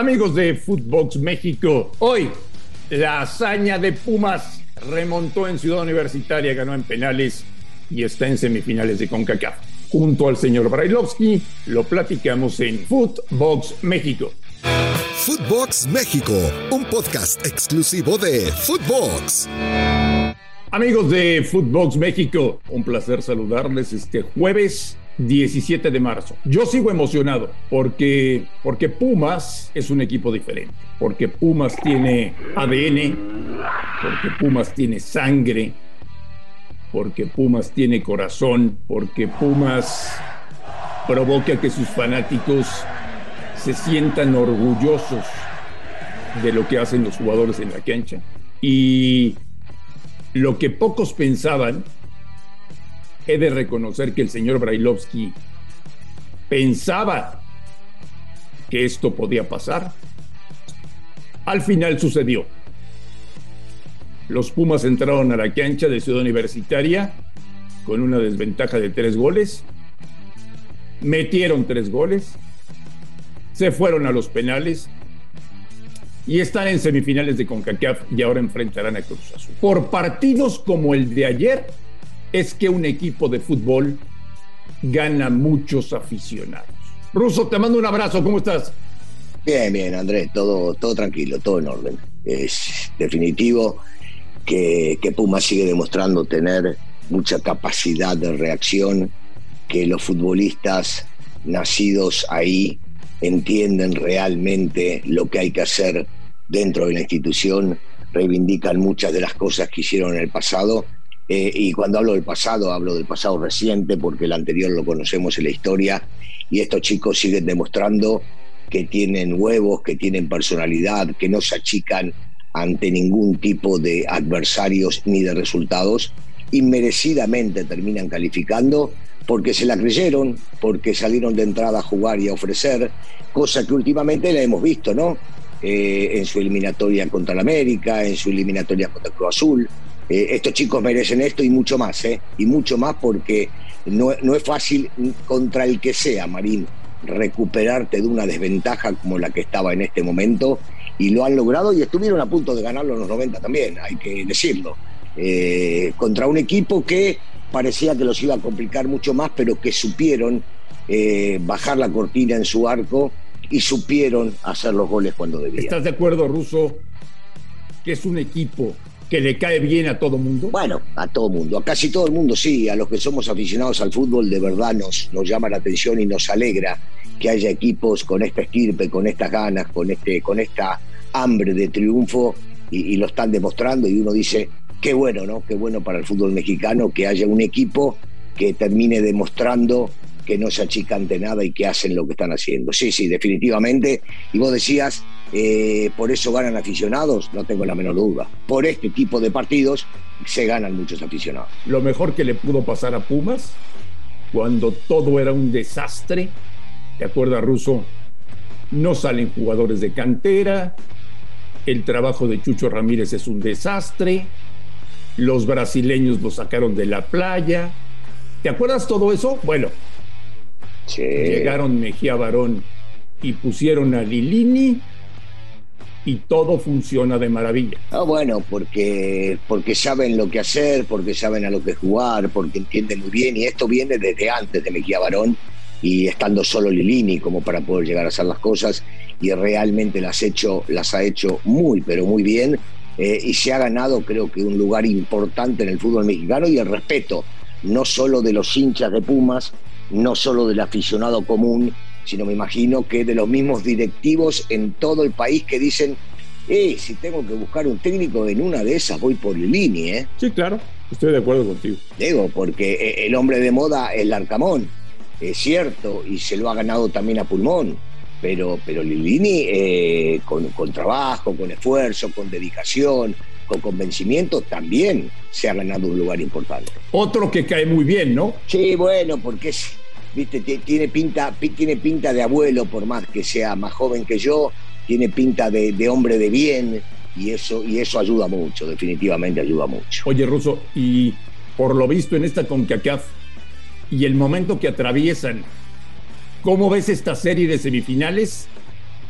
Amigos de Footbox México, hoy la hazaña de Pumas remontó en Ciudad Universitaria, ganó en penales y está en semifinales de CONCACAF. Junto al señor Brailovsky lo platicamos en Footbox México. Footbox México, un podcast exclusivo de Footbox. Amigos de Footbox México, un placer saludarles este jueves 17 de marzo. Yo sigo emocionado porque, porque Pumas es un equipo diferente, porque Pumas tiene ADN, porque Pumas tiene sangre, porque Pumas tiene corazón, porque Pumas provoca que sus fanáticos se sientan orgullosos de lo que hacen los jugadores en la cancha. Y lo que pocos pensaban he de reconocer que el señor Brailovsky pensaba que esto podía pasar. Al final sucedió. Los Pumas entraron a la cancha de Ciudad Universitaria con una desventaja de tres goles. Metieron tres goles. Se fueron a los penales. Y están en semifinales de CONCACAF y ahora enfrentarán a Cruz Azul. Por partidos como el de ayer, es que un equipo de fútbol gana muchos aficionados. Ruso, te mando un abrazo, ¿cómo estás? Bien, bien, Andrés, todo, todo tranquilo, todo en orden. Es definitivo que, que Puma sigue demostrando tener mucha capacidad de reacción, que los futbolistas nacidos ahí entienden realmente lo que hay que hacer dentro de la institución, reivindican muchas de las cosas que hicieron en el pasado eh, y cuando hablo del pasado, hablo del pasado reciente, porque el anterior lo conocemos en la historia, y estos chicos siguen demostrando que tienen huevos, que tienen personalidad, que no se achican ante ningún tipo de adversarios ni de resultados, y merecidamente terminan calificando porque se la creyeron, porque salieron de entrada a jugar y a ofrecer, cosa que últimamente la hemos visto, ¿no? Eh, en su eliminatoria contra el América, en su eliminatoria contra el Cruz Azul, eh, estos chicos merecen esto y mucho más, ¿eh? Y mucho más porque no, no es fácil contra el que sea, Marín, recuperarte de una desventaja como la que estaba en este momento y lo han logrado y estuvieron a punto de ganarlo en los 90 también, hay que decirlo. Eh, contra un equipo que parecía que los iba a complicar mucho más, pero que supieron bajar la cortina en su arco y supieron hacer los goles cuando debían. ¿Estás de acuerdo, Russo, que es un equipo que le cae bien a todo mundo? Bueno, a todo mundo, a casi todo el mundo sí, a los que somos aficionados al fútbol de verdad nos, nos llama la atención y nos alegra que haya equipos con esta estirpe, con estas ganas, con, este, con esta hambre de triunfo y, y lo están demostrando y uno dice, qué bueno, ¿no? Qué bueno para el fútbol mexicano que haya un equipo que termine demostrando que no se achican de nada y que hacen lo que están haciendo. Sí, sí, definitivamente. Y vos decías, eh, por eso ganan aficionados, no tengo la menor duda. Por este tipo de partidos se ganan muchos aficionados. Lo mejor que le pudo pasar a Pumas, cuando todo era un desastre, ¿te acuerdas, Ruso? No salen jugadores de cantera, el trabajo de Chucho Ramírez es un desastre, los brasileños lo sacaron de la playa. ¿Te acuerdas todo eso? Bueno, Sí. Llegaron Mejía Barón y pusieron a Lilini y todo funciona de maravilla. Ah, bueno, porque, porque saben lo que hacer, porque saben a lo que jugar, porque entienden muy bien, y esto viene desde antes de Mejía Barón y estando solo Lilini como para poder llegar a hacer las cosas, y realmente las, hecho, las ha hecho muy, pero muy bien, eh, y se ha ganado creo que un lugar importante en el fútbol mexicano y el respeto, no solo de los hinchas de Pumas, no solo del aficionado común, sino me imagino que de los mismos directivos en todo el país que dicen, eh, si tengo que buscar un técnico en una de esas, voy por Lilini, ¿eh? Sí, claro, estoy de acuerdo contigo. Digo, porque eh, el hombre de moda es Larcamón, es cierto, y se lo ha ganado también a pulmón, pero, pero Lilini eh, con, con trabajo, con esfuerzo, con dedicación, con convencimiento, también se ha ganado un lugar importante. Otro que cae muy bien, ¿no? Sí, bueno, porque es, viste, tiene pinta, pi- tiene pinta de abuelo, por más que sea más joven que yo, tiene pinta de, de hombre de bien, y eso, y eso ayuda mucho, definitivamente ayuda mucho. Oye, Ruso, y por lo visto en esta CONCACAF y el momento que atraviesan, ¿cómo ves esta serie de semifinales?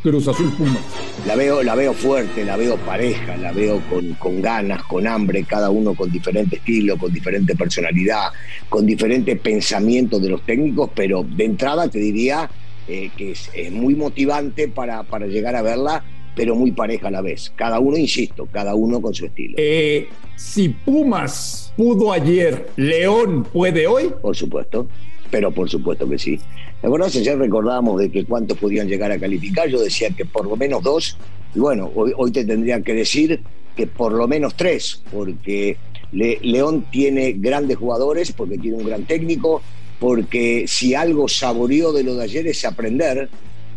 Cruz Azul Pumas? La veo, la veo fuerte, la veo pareja, la veo con, con ganas, con hambre, cada uno con diferente estilo, con diferente personalidad, con diferente pensamiento de los técnicos, pero de entrada te diría eh, que es, muy motivante para, para llegar a verla pero muy pareja a la vez. Cada uno, insisto, cada uno con su estilo. Eh, si Pumas pudo ayer, León puede hoy. Por supuesto, pero por supuesto que sí. ¿Te acuerdas? Ayer recordábamos de que cuántos podían llegar a calificar. Yo decía que por lo menos dos. Y bueno, hoy, hoy te tendría que decir que por lo menos tres, porque León tiene grandes jugadores, porque tiene un gran técnico, porque si algo saboreó de lo de ayer es aprender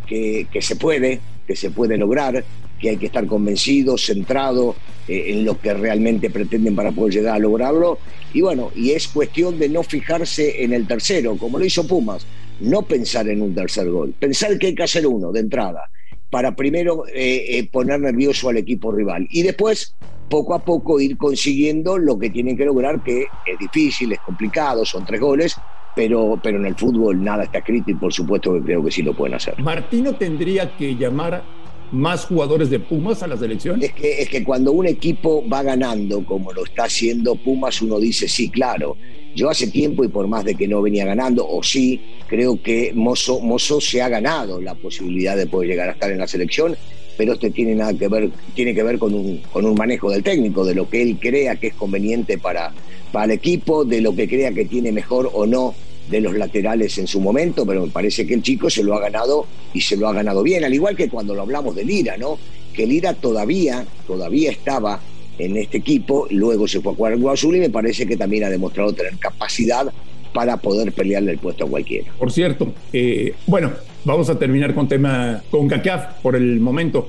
que, que se puede, que se puede lograr, que hay que estar convencido, centrado eh, en lo que realmente pretenden para poder llegar a lograrlo. Y bueno, y es cuestión de no fijarse en el tercero, como lo hizo Pumas, no pensar en un tercer gol, pensar que hay que hacer uno de entrada, para primero eh, eh, poner nervioso al equipo rival y después poco a poco ir consiguiendo lo que tienen que lograr, que es difícil, es complicado, son tres goles, pero, pero en el fútbol nada está escrito y por supuesto que creo que sí lo pueden hacer. Martino tendría que llamar más jugadores de Pumas a la selección? Es que, es que cuando un equipo va ganando, como lo está haciendo Pumas, uno dice, sí, claro. Yo hace tiempo, y por más de que no venía ganando, o sí, creo que Mozo, se ha ganado la posibilidad de poder llegar a estar en la selección, pero esto tiene nada que ver, tiene que ver con un, con un manejo del técnico, de lo que él crea que es conveniente para, para el equipo, de lo que crea que tiene mejor o no de los laterales en su momento, pero me parece que el chico se lo ha ganado y se lo ha ganado bien, al igual que cuando lo hablamos de Lira, ¿no? Que Lira todavía, todavía estaba en este equipo, luego se fue a jugar Azul y me parece que también ha demostrado tener capacidad para poder pelearle el puesto a cualquiera. Por cierto, eh, bueno, vamos a terminar con tema con CACAF por el momento.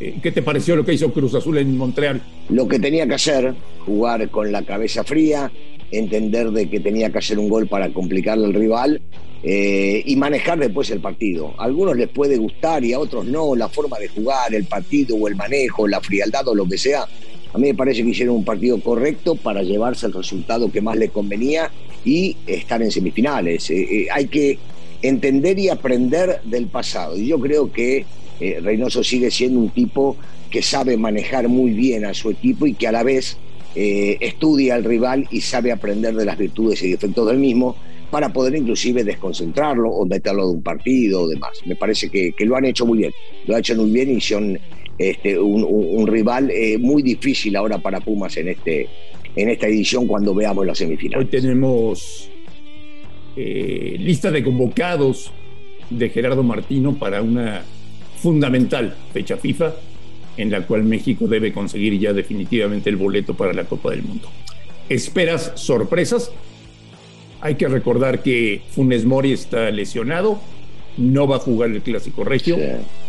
Eh, ¿Qué te pareció lo que hizo Cruz Azul en Montreal? Lo que tenía que hacer, jugar con la cabeza fría, entender de que tenía que hacer un gol para complicarle al rival eh, y manejar después el partido. A algunos les puede gustar y a otros no, la forma de jugar, el partido o el manejo, la frialdad o lo que sea. A mí me parece que hicieron un partido correcto para llevarse el resultado que más les convenía y estar en semifinales. Eh, hay que entender y aprender del pasado. Y yo creo que eh, Reynoso sigue siendo un tipo que sabe manejar muy bien a su equipo y que a la vez eh, estudia al rival y sabe aprender de las virtudes y defectos del mismo para poder inclusive desconcentrarlo o meterlo de un partido o demás. Me parece que, lo han hecho muy bien, lo han hecho muy bien y son este, un, rival eh, muy difícil ahora para Pumas en, este, en esta edición cuando veamos las semifinales. Hoy tenemos lista de convocados de Gerardo Martino para una fundamental fecha FIFA en la cual México debe conseguir ya definitivamente el boleto para la Copa del Mundo. ¿Esperas sorpresas? Hay que recordar que Funes Mori está lesionado, no va a jugar el Clásico Regio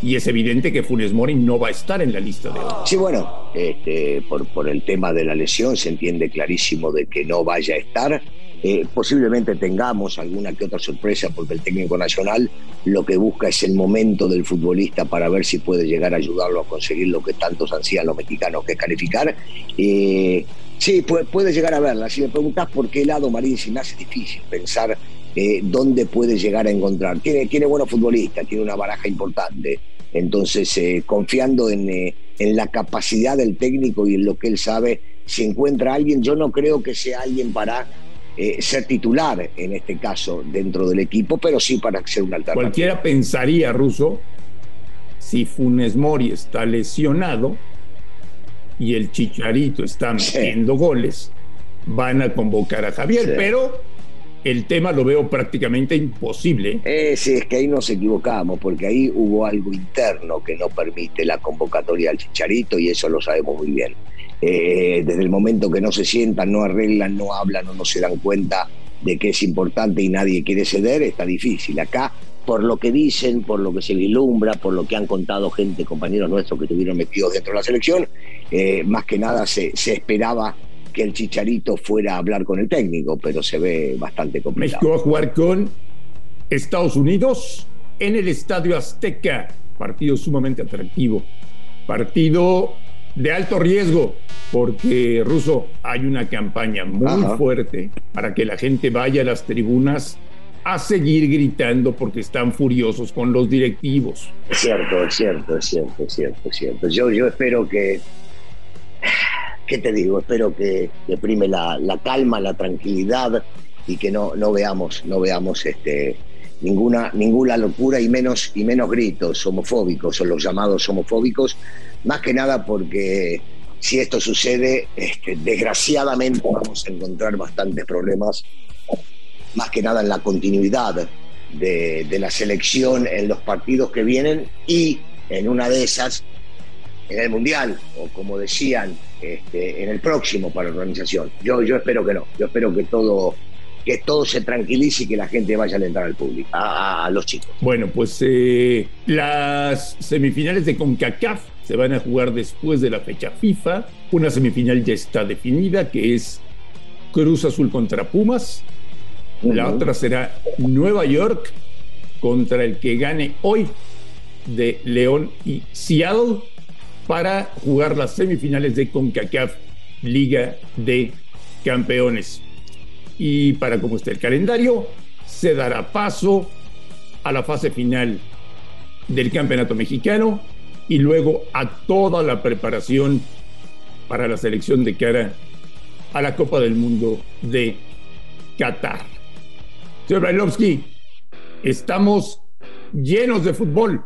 y es evidente que Funes Mori no va a estar en la lista de hoy. Sí, bueno, este, por, por el tema de la lesión se entiende clarísimo de que no vaya a estar eh, posiblemente tengamos alguna que otra sorpresa porque el técnico nacional lo que busca es el momento del futbolista para ver si puede llegar a ayudarlo a conseguir lo que tantos ansían los mexicanos, que es calificar. Eh, sí, puede, llegar a verla. Si me preguntas por qué lado, Marín, si me hace difícil pensar eh, dónde puede llegar a encontrar. Tiene, tiene buenos futbolistas, tiene una baraja importante. Entonces, confiando en, en la capacidad del técnico y en lo que él sabe, si encuentra alguien, yo no creo que sea alguien para eh, ser titular en este caso dentro del equipo, pero sí para ser un alternativa. Cualquiera pensaría, Russo, si Funes Mori está lesionado y el Chicharito está metiendo goles, van a convocar a Javier, pero el tema lo veo prácticamente imposible. Eh, sí, es que ahí nos equivocamos, porque ahí hubo algo interno que no permite la convocatoria al Chicharito y eso lo sabemos muy bien. Eh, desde el momento que no se sientan, no arreglan, no hablan o no se dan cuenta de que es importante y nadie quiere ceder, está difícil. Acá por lo que dicen, por lo que se vislumbra, por lo que han contado gente, compañeros nuestros que estuvieron metidos dentro de la selección, eh, más que nada se, se, esperaba que el Chicharito fuera a hablar con el técnico, pero se ve bastante complicado. México va a jugar con Estados Unidos en el Estadio Azteca, partido sumamente atractivo, partido de alto riesgo, porque Ruso hay una campaña muy Ajá. fuerte para que la gente vaya a las tribunas a seguir gritando porque están furiosos con los directivos. Es cierto, es cierto, es cierto, es cierto, es cierto. Yo, yo espero que, ¿qué te digo? Espero que, que prime la, calma, la tranquilidad y que no, no veamos, no veamos este, ninguna, ninguna locura y menos, y menos gritos homofóbicos o los llamados homofóbicos, más que nada porque si esto sucede, este, desgraciadamente vamos a encontrar bastantes problemas más que nada en la continuidad de, de, la selección en los partidos que vienen y en una de esas en el Mundial o como decían este, en el próximo para la organización. Yo, yo espero que no, yo espero que todo que todo se tranquilice y que la gente vaya a alentar al público, a, a los chicos. Bueno, pues eh, las semifinales de CONCACAF se van a jugar después de la fecha FIFA. Una semifinal ya está definida, que es Cruz Azul contra Pumas. La otra será Nueva York contra el que gane hoy de León y Seattle para jugar las semifinales de CONCACAF Liga de Campeones. Y para cómo está el calendario, se dará paso a la fase final del Campeonato Mexicano y luego a toda la preparación para la selección de cara a la Copa del Mundo de Qatar. Señor Brailovsky, estamos llenos de fútbol.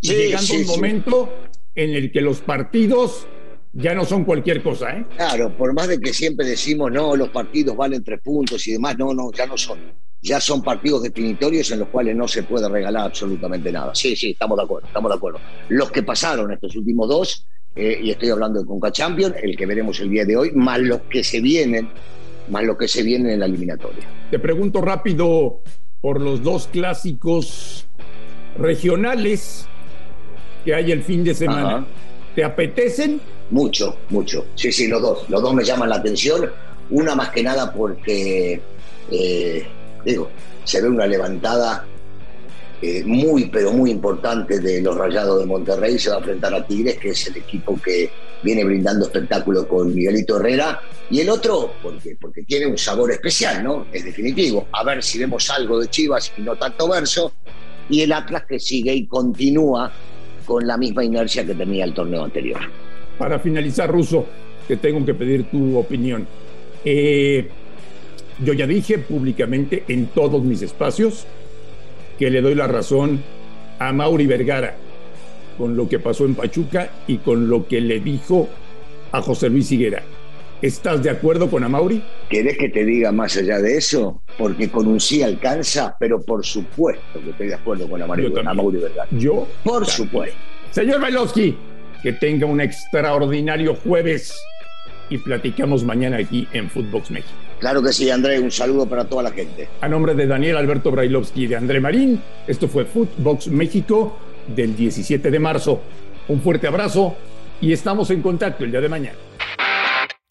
Sí, llegando sí, un momento. En el que los partidos ya no son cualquier cosa, ¿eh? Claro, por más de que siempre decimos, no, los partidos valen tres puntos y demás, no, no, ya no son. Ya son partidos definitorios en los cuales no se puede regalar absolutamente nada. Sí, sí, estamos de acuerdo, estamos de acuerdo. Los que pasaron estos últimos dos, eh, y estoy hablando de Conca Champions, el que veremos el día de hoy, más los que se vienen más lo que se viene en la eliminatoria. Te pregunto rápido por los dos clásicos regionales que hay el fin de semana. Ajá. ¿Te apetecen? Mucho, mucho. Sí, sí, los dos. Los dos me llaman la atención. Una más que nada porque, eh, digo, se ve una levantada eh, muy, pero muy importante de los Rayados de Monterrey. Se va a enfrentar a Tigres, que es el equipo que viene brindando espectáculo con Miguelito Herrera. Y el otro, porque, porque tiene un sabor especial, ¿no? Es definitivo. A ver si vemos algo de Chivas y no tanto verso. Y el Atlas que sigue y continúa con la misma inercia que tenía el torneo anterior. Para finalizar, Russo, te tengo que pedir tu opinión. Eh, yo ya dije públicamente en todos mis espacios que le doy la razón a Mauri Vergara con lo que pasó en Pachuca y con lo que le dijo a José Luis Higuera. ¿Estás de acuerdo con Amauri? ¿Querés que te diga más allá de eso? Porque con un sí alcanza, pero por supuesto que estoy de acuerdo con Amauri, Amauri Vergara. Yo. Por también. supuesto. Señor Bailovsky, que tenga un extraordinario jueves y platicamos mañana aquí en Footbox México. Claro que sí, André. Un saludo para toda la gente. A nombre de Daniel Alberto Brailovsky y de André Marín, esto fue Footbox México del 17 de marzo. Un fuerte abrazo y estamos en contacto el día de mañana.